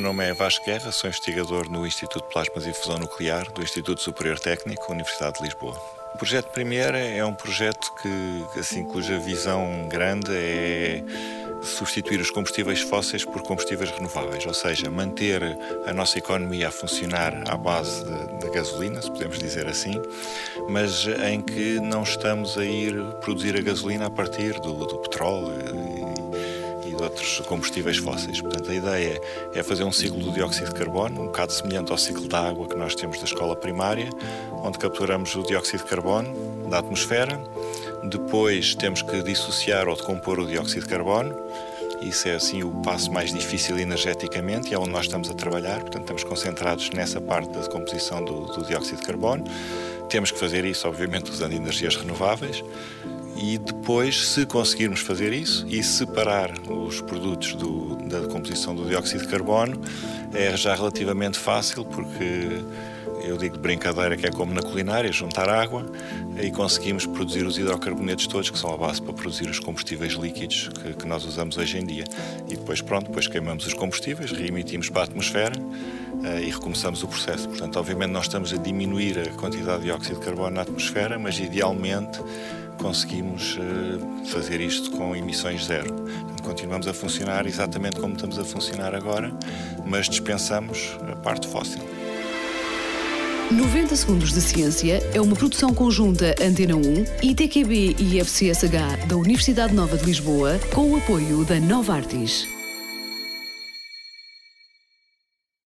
nome é Vasco Guerra, sou investigador no Instituto de Plasmas e Fusão Nuclear do Instituto Superior Técnico, Universidade de Lisboa. O projeto Primeira é um projeto que, assim, cuja visão grande é substituir os combustíveis fósseis por combustíveis renováveis, ou seja, manter a nossa economia a funcionar à base da gasolina, se podemos dizer assim, mas em que não estamos a ir produzir a gasolina a partir do, do petróleo outros combustíveis fósseis. Portanto, a ideia é fazer um ciclo do dióxido de carbono, um bocado semelhante ao ciclo da água que nós temos da escola primária, onde capturamos o dióxido de carbono da atmosfera, depois temos que dissociar ou decompor o dióxido de carbono. Isso é assim o passo mais difícil energeticamente e é onde nós estamos a trabalhar. Portanto, estamos concentrados nessa parte da decomposição do, do dióxido de carbono. Temos que fazer isso, obviamente, usando energias renováveis e depois, se conseguirmos fazer isso e separar os produtos do, da composição do dióxido de carbono, é já relativamente fácil, porque eu digo de brincadeira que é como na culinária, juntar água e conseguimos produzir os hidrocarbonetos todos, que são a base para produzir os combustíveis líquidos que, que nós usamos hoje em dia. E depois, pronto, depois queimamos os combustíveis, reemitimos para a atmosfera e recomeçamos o processo. Portanto, obviamente, nós estamos a diminuir a quantidade de dióxido de carbono na atmosfera, mas idealmente conseguimos uh, fazer isto com emissões zero. Portanto, continuamos a funcionar exatamente como estamos a funcionar agora, mas dispensamos a parte fóssil. 90 Segundos de Ciência é uma produção conjunta Antena 1, ITQB e FCSH da Universidade Nova de Lisboa, com o apoio da Nova Artis.